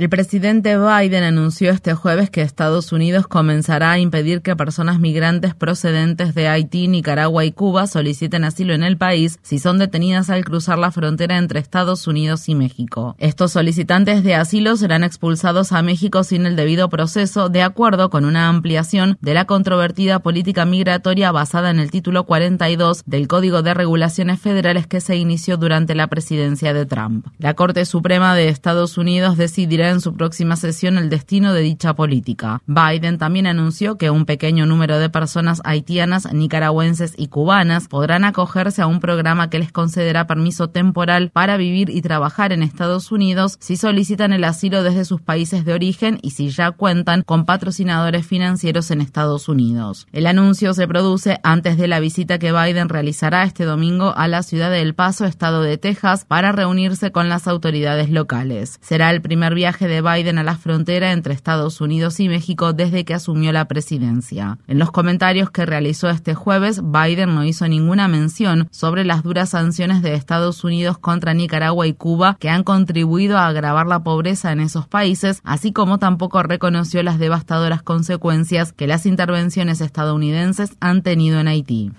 El presidente Biden anunció este jueves que Estados Unidos comenzará a impedir que personas migrantes procedentes de Haití, Nicaragua y Cuba soliciten asilo en el país si son detenidas al cruzar la frontera entre Estados Unidos y México. Estos solicitantes de asilo serán expulsados a México sin el debido proceso, de acuerdo con una ampliación de la controvertida política migratoria basada en el título 42 del Código de Regulaciones Federales que se inició durante la presidencia de Trump. La Corte Suprema de Estados Unidos decidirá en su próxima sesión el destino de dicha política. Biden también anunció que un pequeño número de personas haitianas, nicaragüenses y cubanas podrán acogerse a un programa que les concederá permiso temporal para vivir y trabajar en Estados Unidos si solicitan el asilo desde sus países de origen y si ya cuentan con patrocinadores financieros en Estados Unidos. El anuncio se produce antes de la visita que Biden realizará este domingo a la ciudad de El Paso, estado de Texas, para reunirse con las autoridades locales. Será el primer viaje de Biden a la frontera entre Estados Unidos y México desde que asumió la presidencia. En los comentarios que realizó este jueves, Biden no hizo ninguna mención sobre las duras sanciones de Estados Unidos contra Nicaragua y Cuba que han contribuido a agravar la pobreza en esos países, así como tampoco reconoció las devastadoras consecuencias que las intervenciones estadounidenses han tenido en Haití.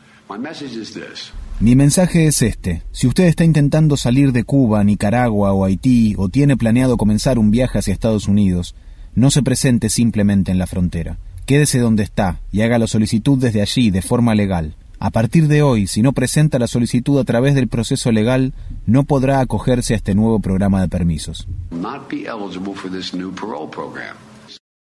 Mi mensaje es este. Si usted está intentando salir de Cuba, Nicaragua o Haití o tiene planeado comenzar un viaje hacia Estados Unidos, no se presente simplemente en la frontera. Quédese donde está y haga la solicitud desde allí de forma legal. A partir de hoy, si no presenta la solicitud a través del proceso legal, no podrá acogerse a este nuevo programa de permisos.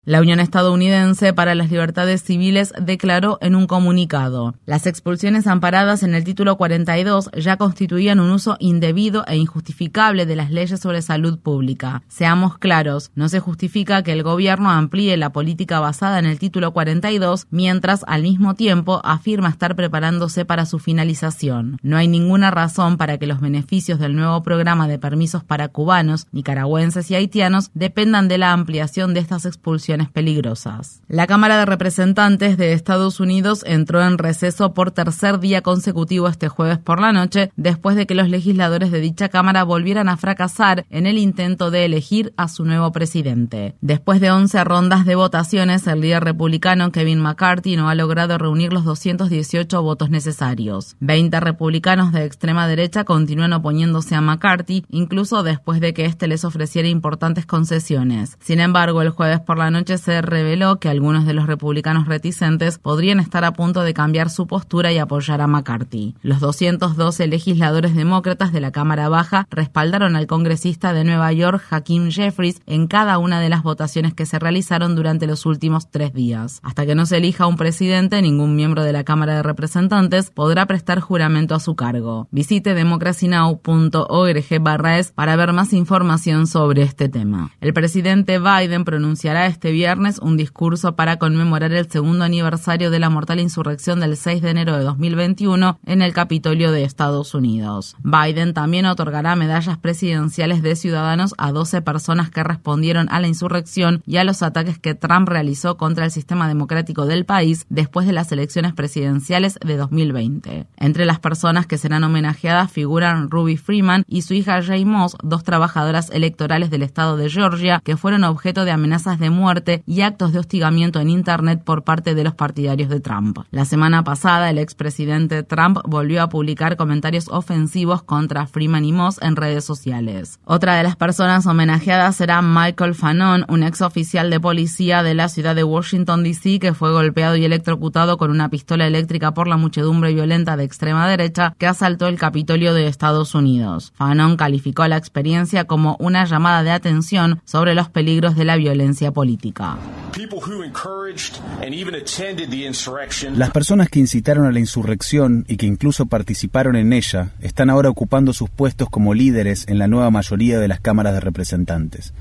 La Unión Estadounidense para las Libertades Civiles declaró en un comunicado, las expulsiones amparadas en el título 42 ya constituían un uso indebido e injustificable de las leyes sobre salud pública. Seamos claros, no se justifica que el gobierno amplíe la política basada en el título 42 mientras al mismo tiempo afirma estar preparándose para su finalización. No hay ninguna razón para que los beneficios del nuevo programa de permisos para cubanos, nicaragüenses y haitianos dependan de la ampliación de estas expulsiones peligrosas. La Cámara de Representantes de Estados Unidos entró en receso por tercer día consecutivo este jueves por la noche, después de que los legisladores de dicha Cámara volvieran a fracasar en el intento de elegir a su nuevo presidente. Después de 11 rondas de votaciones, el líder republicano Kevin McCarthy no ha logrado reunir los 218 votos necesarios. 20 republicanos de extrema derecha continúan oponiéndose a McCarthy, incluso después de que éste les ofreciera importantes concesiones. Sin embargo, el jueves por la noche se reveló que algunos de los republicanos reticentes podrían estar a punto de cambiar su postura y apoyar a McCarthy. Los 212 legisladores demócratas de la Cámara Baja respaldaron al congresista de Nueva York, Hakeem Jeffries, en cada una de las votaciones que se realizaron durante los últimos tres días. Hasta que no se elija un presidente, ningún miembro de la Cámara de Representantes podrá prestar juramento a su cargo. Visite democracynow.org para ver más información sobre este tema. El presidente Biden pronunciará este viernes un discurso para conmemorar el segundo aniversario de la mortal insurrección del 6 de enero de 2021 en el Capitolio de Estados Unidos. Biden también otorgará medallas presidenciales de ciudadanos a 12 personas que respondieron a la insurrección y a los ataques que Trump realizó contra el sistema democrático del país después de las elecciones presidenciales de 2020. Entre las personas que serán homenajeadas figuran Ruby Freeman y su hija Jay Moss, dos trabajadoras electorales del estado de Georgia que fueron objeto de amenazas de muerte y actos de hostigamiento en Internet por parte de los partidarios de Trump. La semana pasada, el expresidente Trump volvió a publicar comentarios ofensivos contra Freeman y Moss en redes sociales. Otra de las personas homenajeadas será Michael Fanon, un ex oficial de policía de la ciudad de Washington, D.C., que fue golpeado y electrocutado con una pistola eléctrica por la muchedumbre violenta de extrema derecha que asaltó el Capitolio de Estados Unidos. Fanon calificó la experiencia como una llamada de atención sobre los peligros de la violencia política. Las personas que incitaron a la insurrección y que incluso participaron en ella están ahora ocupando sus puestos como líderes en la nueva mayoría de las cámaras de representantes.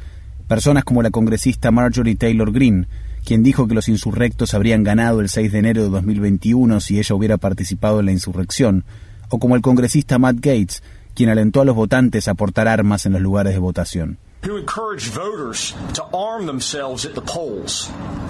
Personas como la congresista Marjorie Taylor Greene, quien dijo que los insurrectos habrían ganado el 6 de enero de 2021 si ella hubiera participado en la insurrección, o como el congresista Matt Gates, quien alentó a los votantes a portar armas en los lugares de votación.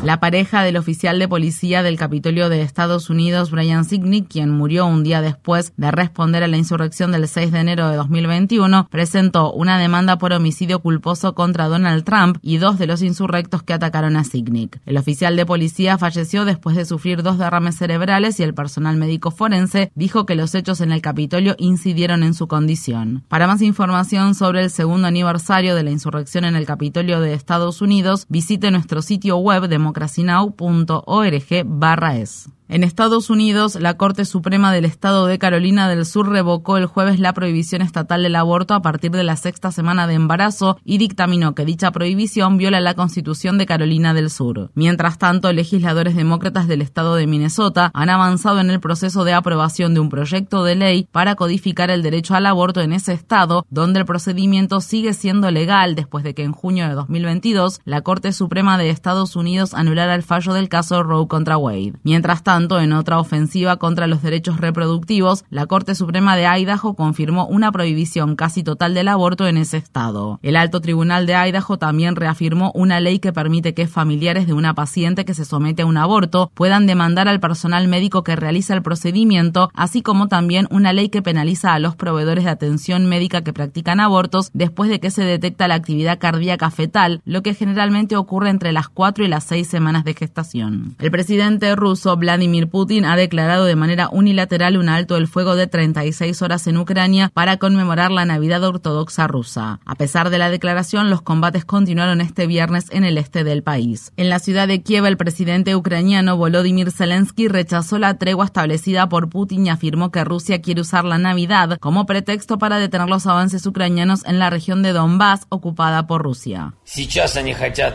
La pareja del oficial de policía del Capitolio de Estados Unidos, Brian Signick, quien murió un día después de responder a la insurrección del 6 de enero de 2021, presentó una demanda por homicidio culposo contra Donald Trump y dos de los insurrectos que atacaron a Signick. El oficial de policía falleció después de sufrir dos derrames cerebrales y el personal médico forense dijo que los hechos en el Capitolio incidieron en su condición. Para más información sobre el segundo aniversario de la insurrección en el Capitolio de Estados Unidos, visite nuestro sitio web democracynow.org/es. En Estados Unidos, la Corte Suprema del Estado de Carolina del Sur revocó el jueves la prohibición estatal del aborto a partir de la sexta semana de embarazo y dictaminó que dicha prohibición viola la Constitución de Carolina del Sur. Mientras tanto, legisladores demócratas del estado de Minnesota han avanzado en el proceso de aprobación de un proyecto de ley para codificar el derecho al aborto en ese estado, donde el procedimiento sigue siendo legal después de que en junio de 2022 la Corte Suprema de Estados Unidos anulara el fallo del caso Roe contra Wade. Mientras tanto, en otra ofensiva contra los derechos reproductivos, la Corte Suprema de Idaho confirmó una prohibición casi total del aborto en ese estado. El Alto Tribunal de Idaho también reafirmó una ley que permite que familiares de una paciente que se somete a un aborto puedan demandar al personal médico que realiza el procedimiento, así como también una ley que penaliza a los proveedores de atención médica que practican abortos después de que se detecta la actividad cardíaca fetal, lo que generalmente ocurre entre las 4 y las 6 semanas de gestación. El presidente ruso Vladimir Vladimir Putin ha declarado de manera unilateral un alto el fuego de 36 horas en Ucrania para conmemorar la Navidad ortodoxa rusa. A pesar de la declaración, los combates continuaron este viernes en el este del país. En la ciudad de Kiev, el presidente ucraniano Volodymyr Zelensky rechazó la tregua establecida por Putin y afirmó que Rusia quiere usar la Navidad como pretexto para detener los avances ucranianos en la región de Donbass ocupada por Rusia.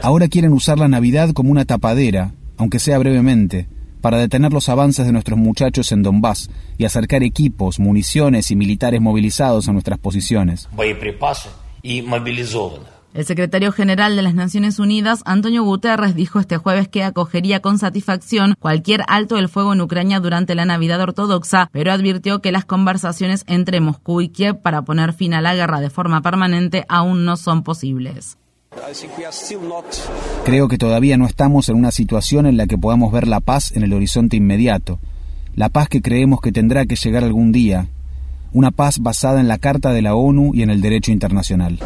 Ahora quieren usar la Navidad como una tapadera, aunque sea brevemente para detener los avances de nuestros muchachos en Donbass y acercar equipos, municiones y militares movilizados a nuestras posiciones. El secretario general de las Naciones Unidas, Antonio Guterres, dijo este jueves que acogería con satisfacción cualquier alto del fuego en Ucrania durante la Navidad ortodoxa, pero advirtió que las conversaciones entre Moscú y Kiev para poner fin a la guerra de forma permanente aún no son posibles. Creo que todavía no estamos en una situación en la que podamos ver la paz en el horizonte inmediato, la paz que creemos que tendrá que llegar algún día, una paz basada en la Carta de la ONU y en el derecho internacional.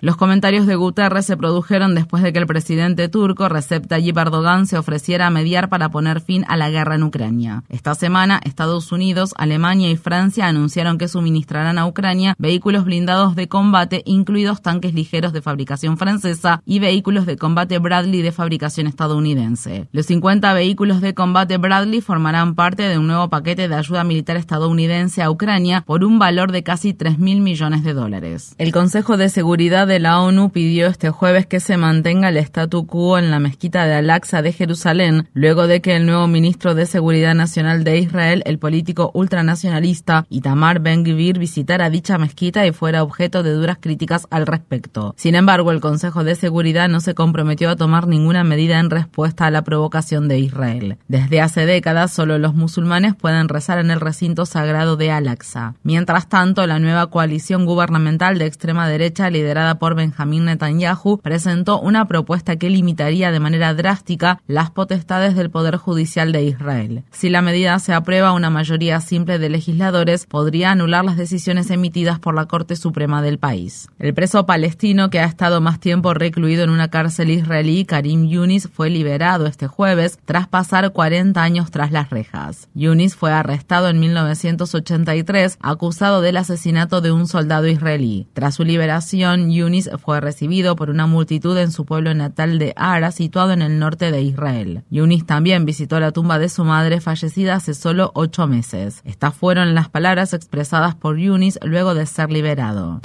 Los comentarios de Guterres se produjeron después de que el presidente turco Recep Tayyip Erdogan se ofreciera a mediar para poner fin a la guerra en Ucrania. Esta semana, Estados Unidos, Alemania y Francia anunciaron que suministrarán a Ucrania vehículos blindados de combate, incluidos tanques ligeros de fabricación francesa y vehículos de combate Bradley de fabricación estadounidense. Los 50 vehículos de combate Bradley formarán parte de un nuevo paquete de ayuda militar estadounidense a Ucrania por un valor de casi 3 mil millones de dólares. El Consejo de Seguridad de la ONU pidió este jueves que se mantenga el statu quo en la mezquita de Al-Aqsa de Jerusalén, luego de que el nuevo ministro de Seguridad Nacional de Israel, el político ultranacionalista Itamar Ben-Gvir, visitara dicha mezquita y fuera objeto de duras críticas al respecto. Sin embargo, el Consejo de Seguridad no se comprometió a tomar ninguna medida en respuesta a la provocación de Israel. Desde hace décadas, solo los musulmanes pueden rezar en el recinto sagrado de Al-Aqsa. Mientras tanto, la nueva coalición gubernamental de extrema derecha liderada por Benjamín Netanyahu presentó una propuesta que limitaría de manera drástica las potestades del Poder Judicial de Israel. Si la medida se aprueba, una mayoría simple de legisladores podría anular las decisiones emitidas por la Corte Suprema del país. El preso palestino que ha estado más tiempo recluido en una cárcel israelí, Karim Yunis, fue liberado este jueves tras pasar 40 años tras las rejas. Yunis fue arrestado en 1983 acusado del asesinato de un soldado israelí. Tras su liberación, Yunis fue recibido por una multitud en su pueblo natal de Ara, situado en el norte de Israel. Yunis también visitó la tumba de su madre fallecida hace solo ocho meses. Estas fueron las palabras expresadas por Yunis luego de ser liberado.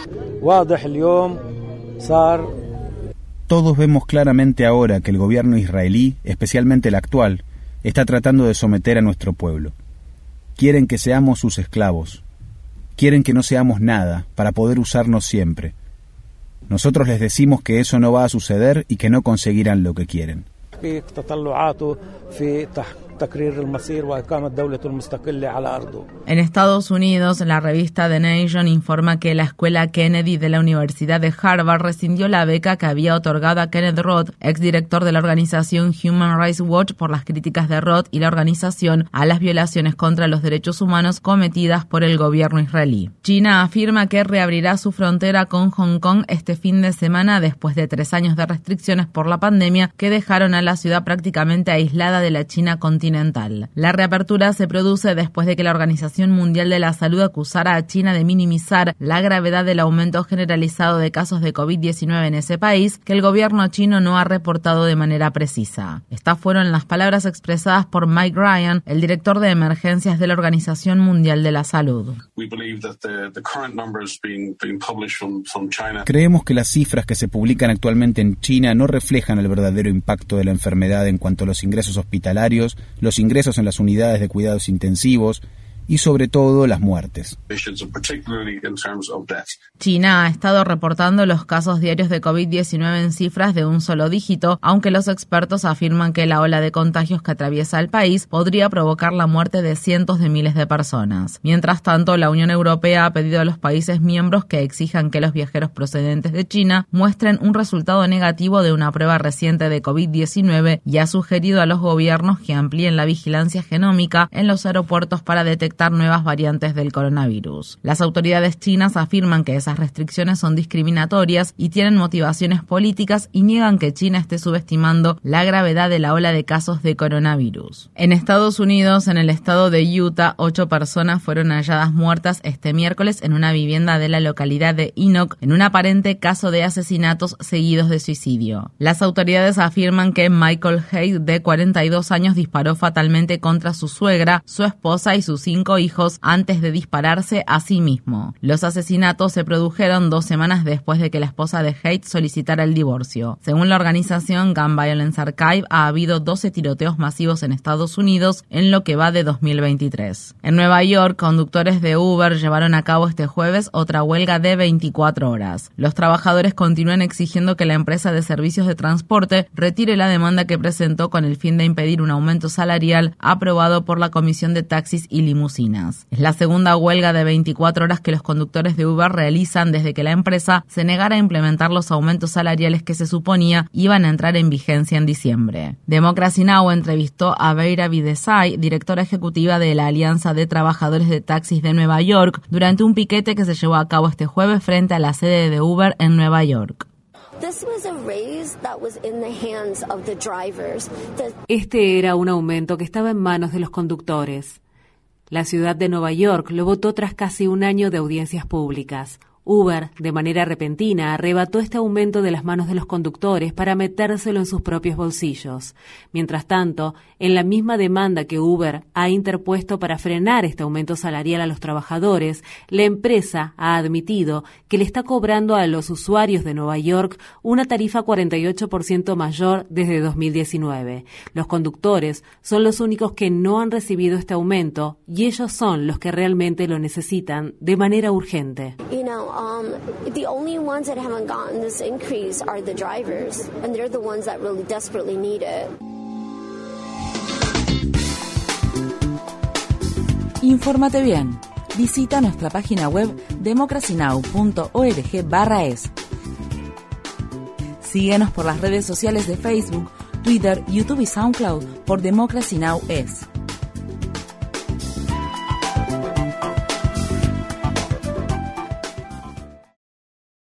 Todos vemos claramente ahora que el gobierno israelí, especialmente el actual, está tratando de someter a nuestro pueblo. Quieren que seamos sus esclavos. Quieren que no seamos nada para poder usarnos siempre. Nosotros les decimos que eso no va a suceder y que no conseguirán lo que quieren. En Estados Unidos, la revista The Nation informa que la escuela Kennedy de la Universidad de Harvard rescindió la beca que había otorgado a Kenneth Roth, exdirector de la organización Human Rights Watch, por las críticas de Roth y la organización a las violaciones contra los derechos humanos cometidas por el gobierno israelí. China afirma que reabrirá su frontera con Hong Kong este fin de semana después de tres años de restricciones por la pandemia que dejaron a la ciudad prácticamente aislada de la China continental la reapertura se produce después de que la Organización Mundial de la Salud acusara a China de minimizar la gravedad del aumento generalizado de casos de COVID-19 en ese país que el gobierno chino no ha reportado de manera precisa. Estas fueron las palabras expresadas por Mike Ryan, el director de emergencias de la Organización Mundial de la Salud. Creemos que las cifras que se publican actualmente en China no reflejan el verdadero impacto de la enfermedad en cuanto a los ingresos hospitalarios, los ingresos en las unidades de cuidados intensivos y sobre todo las muertes. China ha estado reportando los casos diarios de COVID-19 en cifras de un solo dígito, aunque los expertos afirman que la ola de contagios que atraviesa el país podría provocar la muerte de cientos de miles de personas. Mientras tanto, la Unión Europea ha pedido a los países miembros que exijan que los viajeros procedentes de China muestren un resultado negativo de una prueba reciente de COVID-19 y ha sugerido a los gobiernos que amplíen la vigilancia genómica en los aeropuertos para detectar nuevas variantes del coronavirus. Las autoridades chinas afirman que esas restricciones son discriminatorias y tienen motivaciones políticas y niegan que China esté subestimando la gravedad de la ola de casos de coronavirus. En Estados Unidos, en el estado de Utah, ocho personas fueron halladas muertas este miércoles en una vivienda de la localidad de Enoch en un aparente caso de asesinatos seguidos de suicidio. Las autoridades afirman que Michael Hayes, de 42 años, disparó fatalmente contra su suegra, su esposa y sus cinco hijos antes de dispararse a sí mismo. Los asesinatos se produjeron dos semanas después de que la esposa de Haidt solicitara el divorcio. Según la organización Gun Violence Archive, ha habido 12 tiroteos masivos en Estados Unidos en lo que va de 2023. En Nueva York, conductores de Uber llevaron a cabo este jueves otra huelga de 24 horas. Los trabajadores continúan exigiendo que la empresa de servicios de transporte retire la demanda que presentó con el fin de impedir un aumento salarial aprobado por la Comisión de Taxis y Limusinas. Es la segunda huelga de 24 horas que los conductores de Uber realizan desde que la empresa se negara a implementar los aumentos salariales que se suponía iban a entrar en vigencia en diciembre. Democracy Now! entrevistó a Beira Videsai, directora ejecutiva de la Alianza de Trabajadores de Taxis de Nueva York, durante un piquete que se llevó a cabo este jueves frente a la sede de Uber en Nueva York. Este era un aumento que estaba en manos de los conductores. La ciudad de Nueva York lo votó tras casi un año de audiencias públicas. Uber, de manera repentina, arrebató este aumento de las manos de los conductores para metérselo en sus propios bolsillos. Mientras tanto, en la misma demanda que Uber ha interpuesto para frenar este aumento salarial a los trabajadores, la empresa ha admitido que le está cobrando a los usuarios de Nueva York una tarifa 48% mayor desde 2019. Los conductores son los únicos que no han recibido este aumento y ellos son los que realmente lo necesitan de manera urgente. Um, the only ones that haven't gotten this increase are the drivers, and they're the ones that really desperately need it. Infórmate bien. Visita nuestra página web democracynow.org/es. Síguenos por las redes sociales de Facebook, Twitter, YouTube y SoundCloud por Democracy Now! es.